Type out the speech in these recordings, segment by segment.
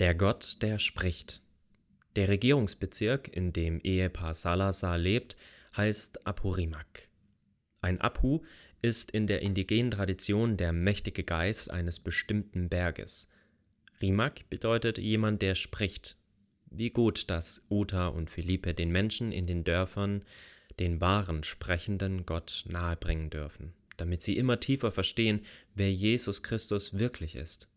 Der Gott, der spricht. Der Regierungsbezirk, in dem Ehepaar Salazar lebt, heißt Apurimac. Ein Apu ist in der indigenen Tradition der mächtige Geist eines bestimmten Berges. Rimac bedeutet jemand, der spricht. Wie gut, dass Uta und Philippe den Menschen in den Dörfern den wahren, sprechenden Gott nahebringen dürfen, damit sie immer tiefer verstehen, wer Jesus Christus wirklich ist.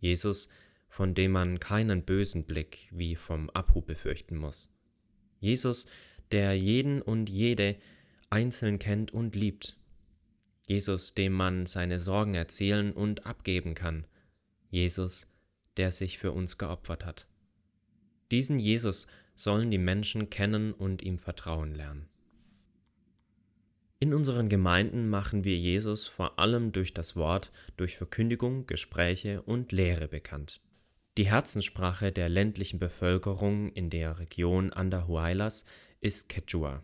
Jesus von dem man keinen bösen Blick wie vom Abu befürchten muss. Jesus, der jeden und jede einzeln kennt und liebt. Jesus, dem man seine Sorgen erzählen und abgeben kann. Jesus, der sich für uns geopfert hat. Diesen Jesus sollen die Menschen kennen und ihm vertrauen lernen. In unseren Gemeinden machen wir Jesus vor allem durch das Wort, durch Verkündigung, Gespräche und Lehre bekannt. Die Herzenssprache der ländlichen Bevölkerung in der Region Andahuaylas ist Quechua.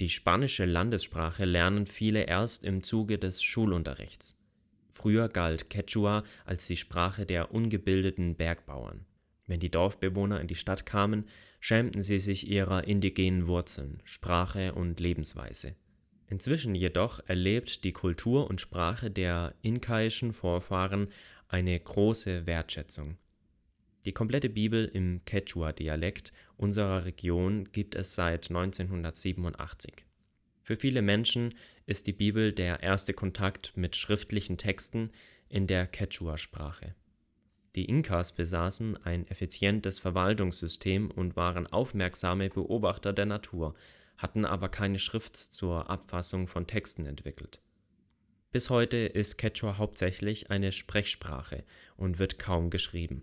Die spanische Landessprache lernen viele erst im Zuge des Schulunterrichts. Früher galt Quechua als die Sprache der ungebildeten Bergbauern. Wenn die Dorfbewohner in die Stadt kamen, schämten sie sich ihrer indigenen Wurzeln, Sprache und Lebensweise. Inzwischen jedoch erlebt die Kultur und Sprache der inkaischen Vorfahren eine große Wertschätzung. Die komplette Bibel im Quechua-Dialekt unserer Region gibt es seit 1987. Für viele Menschen ist die Bibel der erste Kontakt mit schriftlichen Texten in der Quechua-Sprache. Die Inkas besaßen ein effizientes Verwaltungssystem und waren aufmerksame Beobachter der Natur, hatten aber keine Schrift zur Abfassung von Texten entwickelt. Bis heute ist Quechua hauptsächlich eine Sprechsprache und wird kaum geschrieben.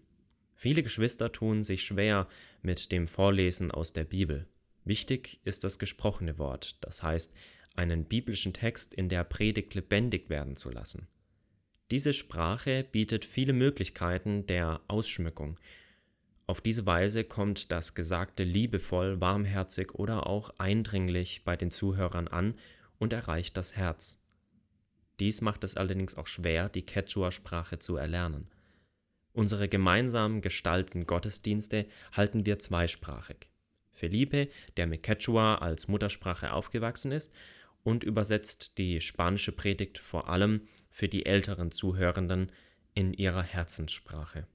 Viele Geschwister tun sich schwer mit dem Vorlesen aus der Bibel. Wichtig ist das gesprochene Wort, das heißt, einen biblischen Text in der Predigt lebendig werden zu lassen. Diese Sprache bietet viele Möglichkeiten der Ausschmückung. Auf diese Weise kommt das Gesagte liebevoll, warmherzig oder auch eindringlich bei den Zuhörern an und erreicht das Herz. Dies macht es allerdings auch schwer, die Quechua-Sprache zu erlernen. Unsere gemeinsamen gestalten Gottesdienste halten wir zweisprachig. Felipe, der mit Quechua als Muttersprache aufgewachsen ist, und übersetzt die spanische Predigt vor allem für die älteren Zuhörenden in ihrer Herzenssprache.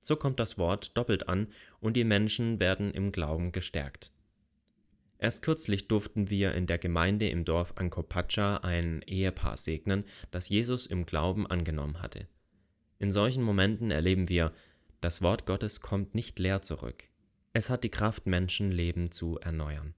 So kommt das Wort doppelt an und die Menschen werden im Glauben gestärkt. Erst kürzlich durften wir in der Gemeinde im Dorf Ancopacha ein Ehepaar segnen, das Jesus im Glauben angenommen hatte. In solchen Momenten erleben wir, das Wort Gottes kommt nicht leer zurück. Es hat die Kraft, Menschenleben zu erneuern.